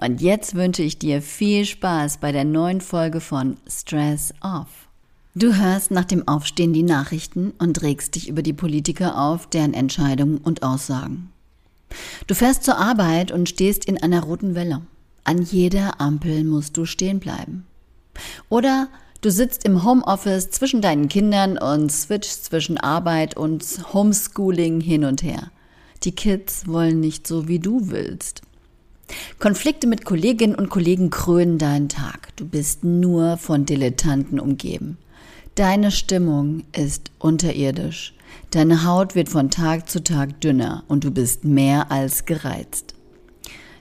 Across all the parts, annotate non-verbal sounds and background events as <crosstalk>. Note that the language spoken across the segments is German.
Und jetzt wünsche ich dir viel Spaß bei der neuen Folge von Stress Off. Du hörst nach dem Aufstehen die Nachrichten und regst dich über die Politiker auf, deren Entscheidungen und Aussagen. Du fährst zur Arbeit und stehst in einer roten Welle. An jeder Ampel musst du stehen bleiben. Oder du sitzt im Homeoffice zwischen deinen Kindern und switchst zwischen Arbeit und Homeschooling hin und her. Die Kids wollen nicht so, wie du willst. Konflikte mit Kolleginnen und Kollegen krönen deinen Tag. Du bist nur von Dilettanten umgeben. Deine Stimmung ist unterirdisch. Deine Haut wird von Tag zu Tag dünner und du bist mehr als gereizt.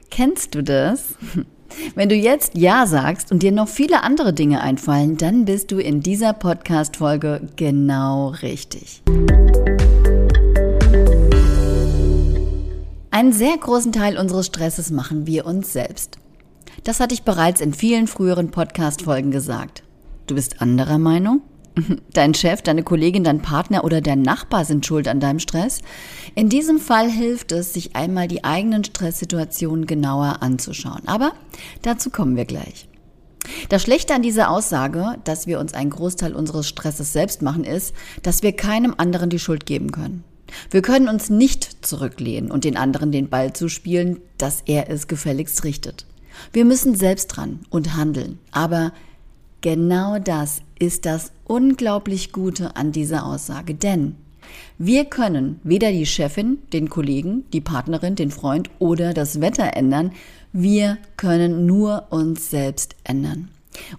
Kennst du das? <laughs> Wenn du jetzt Ja sagst und dir noch viele andere Dinge einfallen, dann bist du in dieser Podcast-Folge genau richtig. Einen sehr großen Teil unseres Stresses machen wir uns selbst. Das hatte ich bereits in vielen früheren Podcast-Folgen gesagt. Du bist anderer Meinung? <laughs> Dein Chef, deine Kollegin, dein Partner oder dein Nachbar sind schuld an deinem Stress? In diesem Fall hilft es, sich einmal die eigenen Stresssituationen genauer anzuschauen. Aber dazu kommen wir gleich. Das Schlechte an dieser Aussage, dass wir uns einen Großteil unseres Stresses selbst machen, ist, dass wir keinem anderen die Schuld geben können. Wir können uns nicht zurücklehnen und den anderen den Ball zuspielen, dass er es gefälligst richtet. Wir müssen selbst dran und handeln. Aber genau das ist das unglaublich Gute an dieser Aussage. Denn wir können weder die Chefin, den Kollegen, die Partnerin, den Freund oder das Wetter ändern. Wir können nur uns selbst ändern.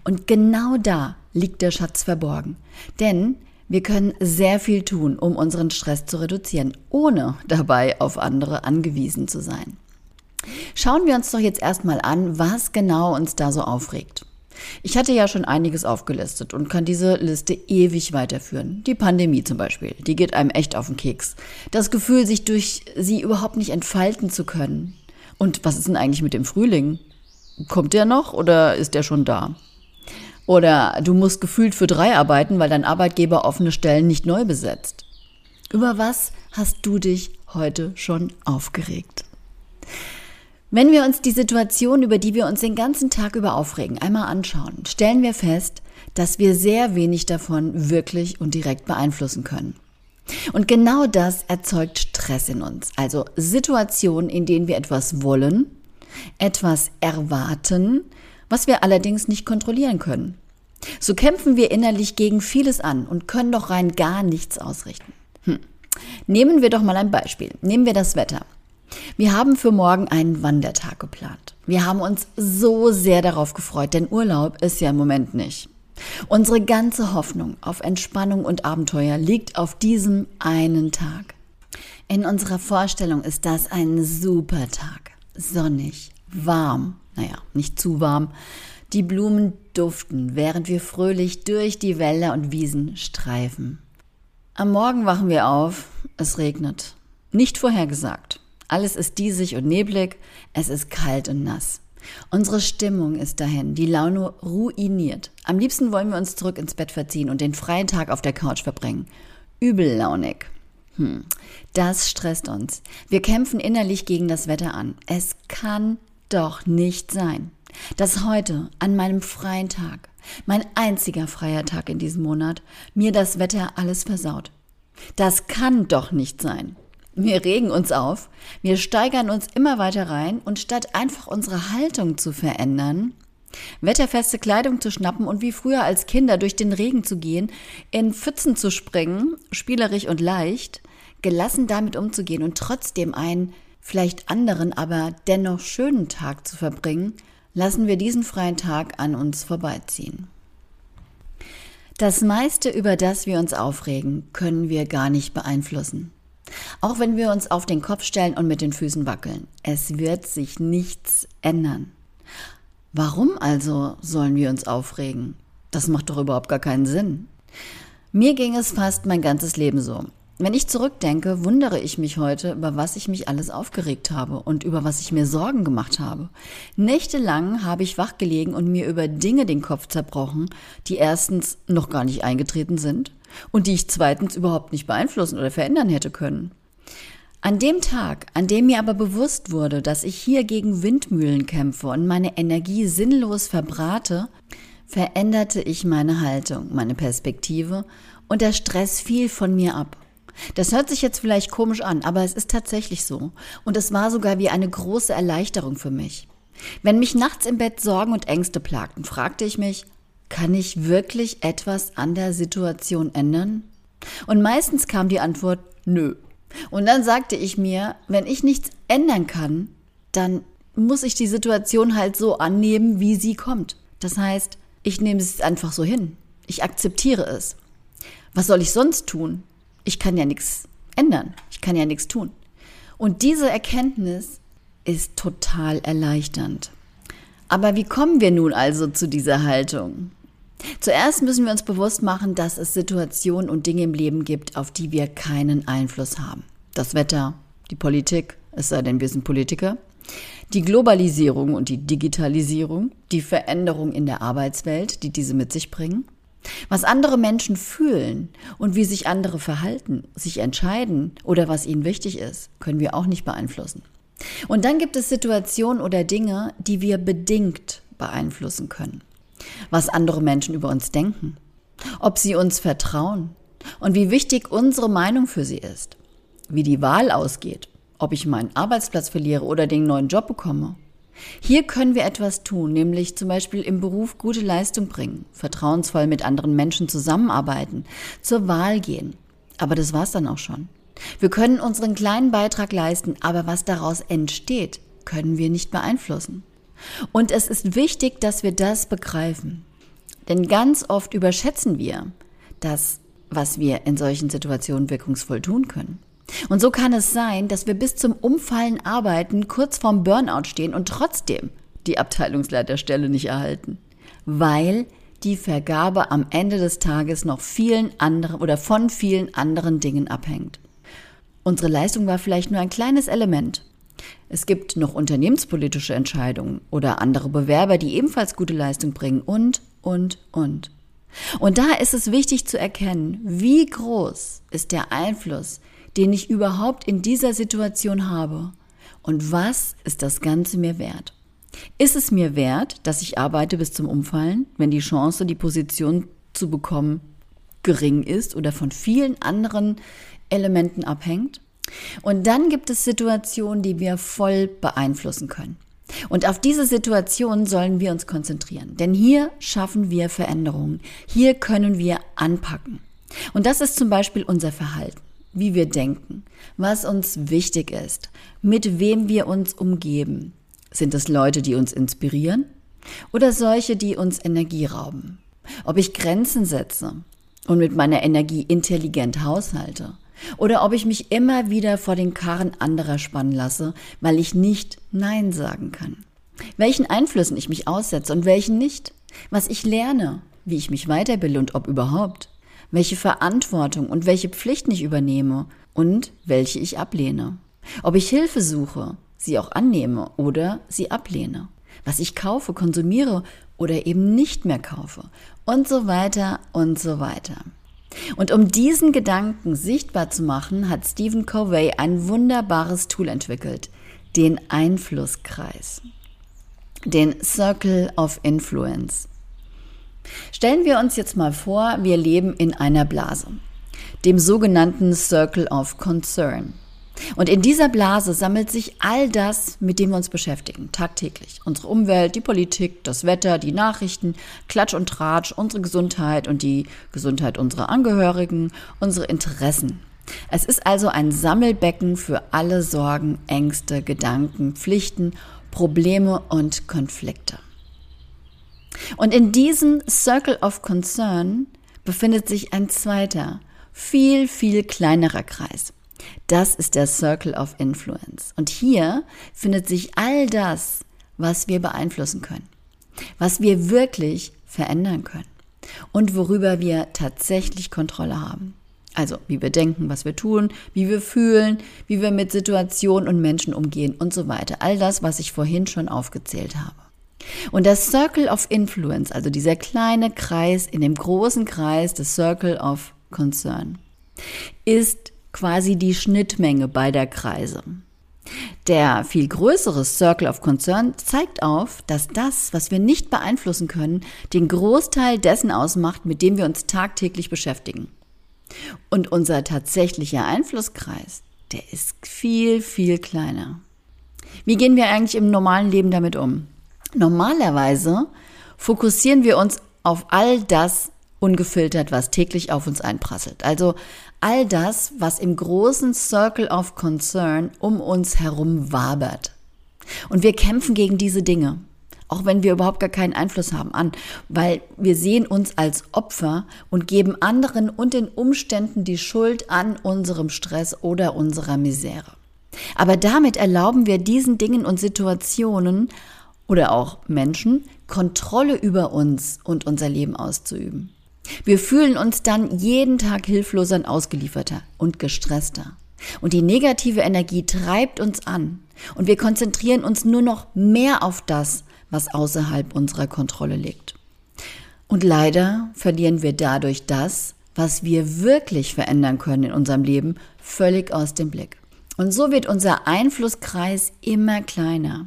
Und genau da liegt der Schatz verborgen. Denn wir können sehr viel tun, um unseren Stress zu reduzieren, ohne dabei auf andere angewiesen zu sein. Schauen wir uns doch jetzt erstmal an, was genau uns da so aufregt. Ich hatte ja schon einiges aufgelistet und kann diese Liste ewig weiterführen. Die Pandemie zum Beispiel, die geht einem echt auf den Keks. Das Gefühl, sich durch sie überhaupt nicht entfalten zu können. Und was ist denn eigentlich mit dem Frühling? Kommt der noch oder ist der schon da? Oder du musst gefühlt für drei arbeiten, weil dein Arbeitgeber offene Stellen nicht neu besetzt. Über was hast du dich heute schon aufgeregt? Wenn wir uns die Situation, über die wir uns den ganzen Tag über aufregen, einmal anschauen, stellen wir fest, dass wir sehr wenig davon wirklich und direkt beeinflussen können. Und genau das erzeugt Stress in uns, also Situationen, in denen wir etwas wollen, etwas erwarten, was wir allerdings nicht kontrollieren können. So kämpfen wir innerlich gegen vieles an und können doch rein gar nichts ausrichten. Hm. Nehmen wir doch mal ein Beispiel. Nehmen wir das Wetter. Wir haben für morgen einen Wandertag geplant. Wir haben uns so sehr darauf gefreut, denn Urlaub ist ja im Moment nicht. Unsere ganze Hoffnung auf Entspannung und Abenteuer liegt auf diesem einen Tag. In unserer Vorstellung ist das ein super Tag. Sonnig, warm, naja, nicht zu warm. Die Blumen duften, während wir fröhlich durch die Wälder und Wiesen streifen. Am Morgen wachen wir auf, es regnet. Nicht vorhergesagt. Alles ist diesig und neblig, es ist kalt und nass. Unsere Stimmung ist dahin, die Laune ruiniert. Am liebsten wollen wir uns zurück ins Bett verziehen und den freien Tag auf der Couch verbringen. Übellaunig. Hm, das stresst uns. Wir kämpfen innerlich gegen das Wetter an. Es kann doch nicht sein, dass heute an meinem freien Tag, mein einziger freier Tag in diesem Monat, mir das Wetter alles versaut. Das kann doch nicht sein. Wir regen uns auf, wir steigern uns immer weiter rein und statt einfach unsere Haltung zu verändern, wetterfeste Kleidung zu schnappen und wie früher als Kinder durch den Regen zu gehen, in Pfützen zu springen, spielerisch und leicht, gelassen damit umzugehen und trotzdem einen vielleicht anderen, aber dennoch schönen Tag zu verbringen, lassen wir diesen freien Tag an uns vorbeiziehen. Das meiste, über das wir uns aufregen, können wir gar nicht beeinflussen. Auch wenn wir uns auf den Kopf stellen und mit den Füßen wackeln. Es wird sich nichts ändern. Warum also sollen wir uns aufregen? Das macht doch überhaupt gar keinen Sinn. Mir ging es fast mein ganzes Leben so. Wenn ich zurückdenke, wundere ich mich heute, über was ich mich alles aufgeregt habe und über was ich mir Sorgen gemacht habe. Nächtelang habe ich wachgelegen und mir über Dinge den Kopf zerbrochen, die erstens noch gar nicht eingetreten sind und die ich zweitens überhaupt nicht beeinflussen oder verändern hätte können. An dem Tag, an dem mir aber bewusst wurde, dass ich hier gegen Windmühlen kämpfe und meine Energie sinnlos verbrate, veränderte ich meine Haltung, meine Perspektive und der Stress fiel von mir ab. Das hört sich jetzt vielleicht komisch an, aber es ist tatsächlich so. Und es war sogar wie eine große Erleichterung für mich. Wenn mich nachts im Bett Sorgen und Ängste plagten, fragte ich mich, kann ich wirklich etwas an der Situation ändern? Und meistens kam die Antwort, nö. Und dann sagte ich mir, wenn ich nichts ändern kann, dann muss ich die Situation halt so annehmen, wie sie kommt. Das heißt, ich nehme es einfach so hin. Ich akzeptiere es. Was soll ich sonst tun? Ich kann ja nichts ändern. Ich kann ja nichts tun. Und diese Erkenntnis ist total erleichternd. Aber wie kommen wir nun also zu dieser Haltung? Zuerst müssen wir uns bewusst machen, dass es Situationen und Dinge im Leben gibt, auf die wir keinen Einfluss haben. Das Wetter, die Politik, es sei denn, wir sind Politiker, die Globalisierung und die Digitalisierung, die Veränderung in der Arbeitswelt, die diese mit sich bringen, was andere Menschen fühlen und wie sich andere verhalten, sich entscheiden oder was ihnen wichtig ist, können wir auch nicht beeinflussen. Und dann gibt es Situationen oder Dinge, die wir bedingt beeinflussen können. Was andere Menschen über uns denken, ob sie uns vertrauen. Und wie wichtig unsere Meinung für sie ist, wie die Wahl ausgeht, ob ich meinen Arbeitsplatz verliere oder den neuen Job bekomme hier können wir etwas tun, nämlich zum Beispiel im Beruf gute Leistung bringen, vertrauensvoll mit anderen Menschen zusammenarbeiten, zur Wahl gehen. Aber das war's dann auch schon. Wir können unseren kleinen Beitrag leisten, aber was daraus entsteht, können wir nicht beeinflussen. Und es ist wichtig, dass wir das begreifen. Denn ganz oft überschätzen wir das, was wir in solchen Situationen wirkungsvoll tun können. Und so kann es sein, dass wir bis zum Umfallen arbeiten, kurz vorm Burnout stehen und trotzdem die Abteilungsleiterstelle nicht erhalten, weil die Vergabe am Ende des Tages noch vielen anderen oder von vielen anderen Dingen abhängt. Unsere Leistung war vielleicht nur ein kleines Element. Es gibt noch unternehmenspolitische Entscheidungen oder andere Bewerber, die ebenfalls gute Leistung bringen und, und, und. Und da ist es wichtig zu erkennen, wie groß ist der Einfluss, den ich überhaupt in dieser Situation habe? Und was ist das Ganze mir wert? Ist es mir wert, dass ich arbeite bis zum Umfallen, wenn die Chance, die Position zu bekommen, gering ist oder von vielen anderen Elementen abhängt? Und dann gibt es Situationen, die wir voll beeinflussen können. Und auf diese Situation sollen wir uns konzentrieren. Denn hier schaffen wir Veränderungen. Hier können wir anpacken. Und das ist zum Beispiel unser Verhalten wie wir denken, was uns wichtig ist, mit wem wir uns umgeben. Sind es Leute, die uns inspirieren oder solche, die uns Energie rauben? Ob ich Grenzen setze und mit meiner Energie intelligent haushalte oder ob ich mich immer wieder vor den Karren anderer spannen lasse, weil ich nicht Nein sagen kann. Welchen Einflüssen ich mich aussetze und welchen nicht. Was ich lerne, wie ich mich weiterbilde und ob überhaupt welche Verantwortung und welche Pflichten ich übernehme und welche ich ablehne. Ob ich Hilfe suche, sie auch annehme oder sie ablehne. Was ich kaufe, konsumiere oder eben nicht mehr kaufe. Und so weiter und so weiter. Und um diesen Gedanken sichtbar zu machen, hat Stephen Covey ein wunderbares Tool entwickelt, den Einflusskreis, den Circle of Influence. Stellen wir uns jetzt mal vor, wir leben in einer Blase, dem sogenannten Circle of Concern. Und in dieser Blase sammelt sich all das, mit dem wir uns beschäftigen, tagtäglich. Unsere Umwelt, die Politik, das Wetter, die Nachrichten, Klatsch und Tratsch, unsere Gesundheit und die Gesundheit unserer Angehörigen, unsere Interessen. Es ist also ein Sammelbecken für alle Sorgen, Ängste, Gedanken, Pflichten, Probleme und Konflikte. Und in diesem Circle of Concern befindet sich ein zweiter, viel, viel kleinerer Kreis. Das ist der Circle of Influence. Und hier findet sich all das, was wir beeinflussen können, was wir wirklich verändern können und worüber wir tatsächlich Kontrolle haben. Also wie wir denken, was wir tun, wie wir fühlen, wie wir mit Situationen und Menschen umgehen und so weiter. All das, was ich vorhin schon aufgezählt habe. Und der Circle of Influence, also dieser kleine Kreis in dem großen Kreis des Circle of Concern, ist quasi die Schnittmenge beider Kreise. Der viel größere Circle of Concern zeigt auf, dass das, was wir nicht beeinflussen können, den Großteil dessen ausmacht, mit dem wir uns tagtäglich beschäftigen. Und unser tatsächlicher Einflusskreis, der ist viel, viel kleiner. Wie gehen wir eigentlich im normalen Leben damit um? Normalerweise fokussieren wir uns auf all das ungefiltert, was täglich auf uns einprasselt. Also all das, was im großen Circle of Concern um uns herum wabert. Und wir kämpfen gegen diese Dinge, auch wenn wir überhaupt gar keinen Einfluss haben an, weil wir sehen uns als Opfer und geben anderen und den Umständen die Schuld an unserem Stress oder unserer Misere. Aber damit erlauben wir diesen Dingen und Situationen oder auch Menschen Kontrolle über uns und unser Leben auszuüben. Wir fühlen uns dann jeden Tag hilfloser und ausgelieferter und gestresster. Und die negative Energie treibt uns an. Und wir konzentrieren uns nur noch mehr auf das, was außerhalb unserer Kontrolle liegt. Und leider verlieren wir dadurch das, was wir wirklich verändern können in unserem Leben, völlig aus dem Blick. Und so wird unser Einflusskreis immer kleiner.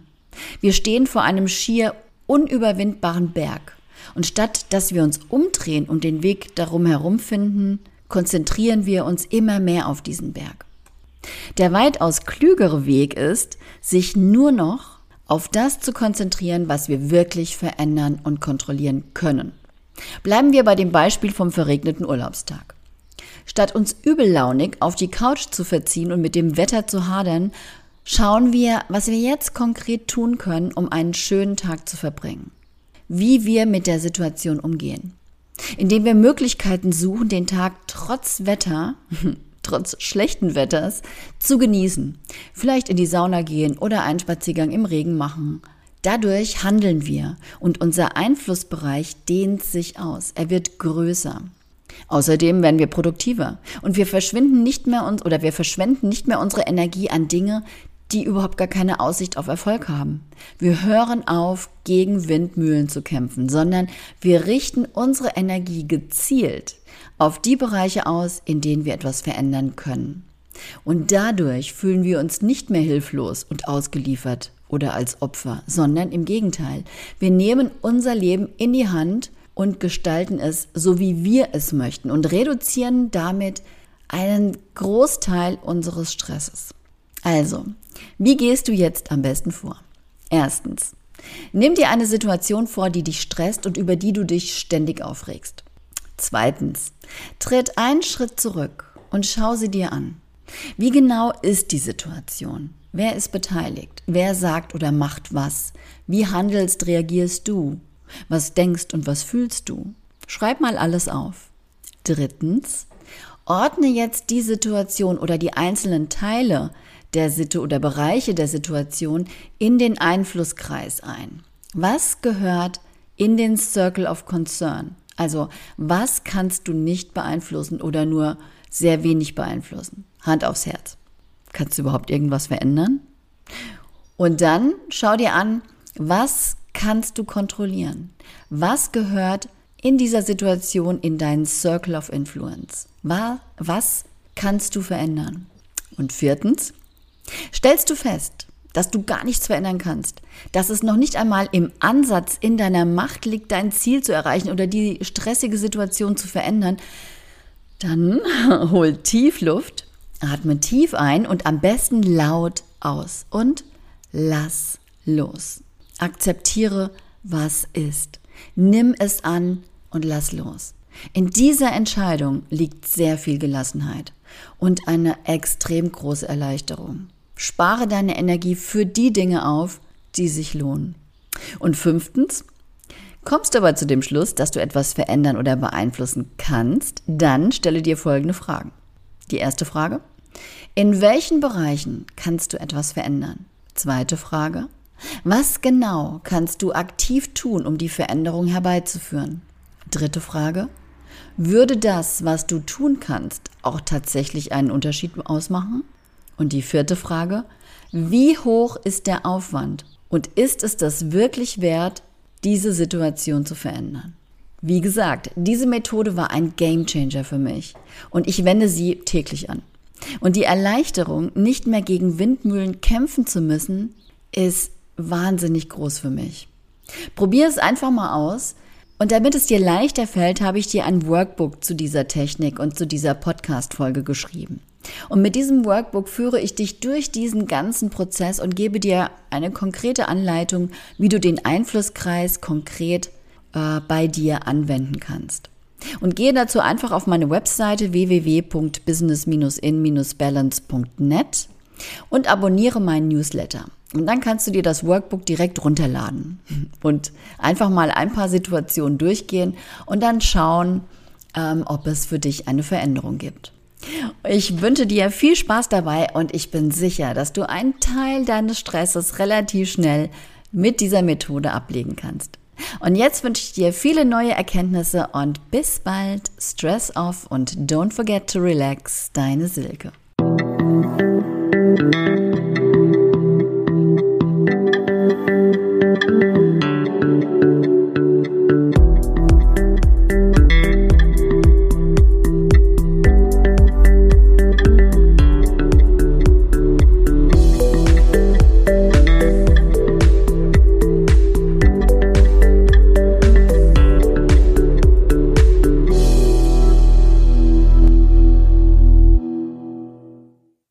Wir stehen vor einem schier unüberwindbaren Berg. Und statt dass wir uns umdrehen und den Weg darum herum finden, konzentrieren wir uns immer mehr auf diesen Berg. Der weitaus klügere Weg ist, sich nur noch auf das zu konzentrieren, was wir wirklich verändern und kontrollieren können. Bleiben wir bei dem Beispiel vom verregneten Urlaubstag. Statt uns übellaunig auf die Couch zu verziehen und mit dem Wetter zu hadern, schauen wir, was wir jetzt konkret tun können, um einen schönen Tag zu verbringen. Wie wir mit der Situation umgehen. Indem wir Möglichkeiten suchen, den Tag trotz Wetter, <laughs> trotz schlechten Wetters, zu genießen. Vielleicht in die Sauna gehen oder einen Spaziergang im Regen machen. Dadurch handeln wir und unser Einflussbereich dehnt sich aus. Er wird größer. Außerdem werden wir produktiver und wir verschwinden nicht mehr uns oder wir verschwenden nicht mehr unsere Energie an Dinge, die überhaupt gar keine Aussicht auf Erfolg haben. Wir hören auf, gegen Windmühlen zu kämpfen, sondern wir richten unsere Energie gezielt auf die Bereiche aus, in denen wir etwas verändern können. Und dadurch fühlen wir uns nicht mehr hilflos und ausgeliefert oder als Opfer, sondern im Gegenteil. Wir nehmen unser Leben in die Hand und gestalten es so, wie wir es möchten und reduzieren damit einen Großteil unseres Stresses. Also, wie gehst du jetzt am besten vor? Erstens, nimm dir eine Situation vor, die dich stresst und über die du dich ständig aufregst. Zweitens, tritt einen Schritt zurück und schau sie dir an. Wie genau ist die Situation? Wer ist beteiligt? Wer sagt oder macht was? Wie handelst, reagierst du? Was denkst und was fühlst du? Schreib mal alles auf. Drittens, ordne jetzt die Situation oder die einzelnen Teile der Situ oder Bereiche der Situation in den Einflusskreis ein. Was gehört in den Circle of Concern? Also was kannst du nicht beeinflussen oder nur sehr wenig beeinflussen? Hand aufs Herz. Kannst du überhaupt irgendwas verändern? Und dann schau dir an, was kannst du kontrollieren? Was gehört in dieser Situation in deinen Circle of Influence? Was kannst du verändern? Und viertens, Stellst du fest, dass du gar nichts verändern kannst, dass es noch nicht einmal im Ansatz in deiner Macht liegt, dein Ziel zu erreichen oder die stressige Situation zu verändern, dann <laughs> hol tief Luft, atme tief ein und am besten laut aus und lass los. Akzeptiere, was ist. Nimm es an und lass los. In dieser Entscheidung liegt sehr viel Gelassenheit und eine extrem große Erleichterung. Spare deine Energie für die Dinge auf, die sich lohnen. Und fünftens, kommst du aber zu dem Schluss, dass du etwas verändern oder beeinflussen kannst, dann stelle dir folgende Fragen. Die erste Frage, in welchen Bereichen kannst du etwas verändern? Zweite Frage, was genau kannst du aktiv tun, um die Veränderung herbeizuführen? Dritte Frage, würde das, was du tun kannst, auch tatsächlich einen Unterschied ausmachen? Und die vierte Frage, wie hoch ist der Aufwand? Und ist es das wirklich wert, diese Situation zu verändern? Wie gesagt, diese Methode war ein Gamechanger für mich und ich wende sie täglich an. Und die Erleichterung, nicht mehr gegen Windmühlen kämpfen zu müssen, ist wahnsinnig groß für mich. Probier es einfach mal aus. Und damit es dir leichter fällt, habe ich dir ein Workbook zu dieser Technik und zu dieser Podcast-Folge geschrieben. Und mit diesem Workbook führe ich dich durch diesen ganzen Prozess und gebe dir eine konkrete Anleitung, wie du den Einflusskreis konkret äh, bei dir anwenden kannst. Und gehe dazu einfach auf meine Webseite www.business-in-balance.net und abonniere meinen Newsletter. Und dann kannst du dir das Workbook direkt runterladen und einfach mal ein paar Situationen durchgehen und dann schauen, ähm, ob es für dich eine Veränderung gibt. Ich wünsche dir viel Spaß dabei und ich bin sicher, dass du einen Teil deines Stresses relativ schnell mit dieser Methode ablegen kannst. Und jetzt wünsche ich dir viele neue Erkenntnisse und bis bald. Stress off und don't forget to relax. Deine Silke.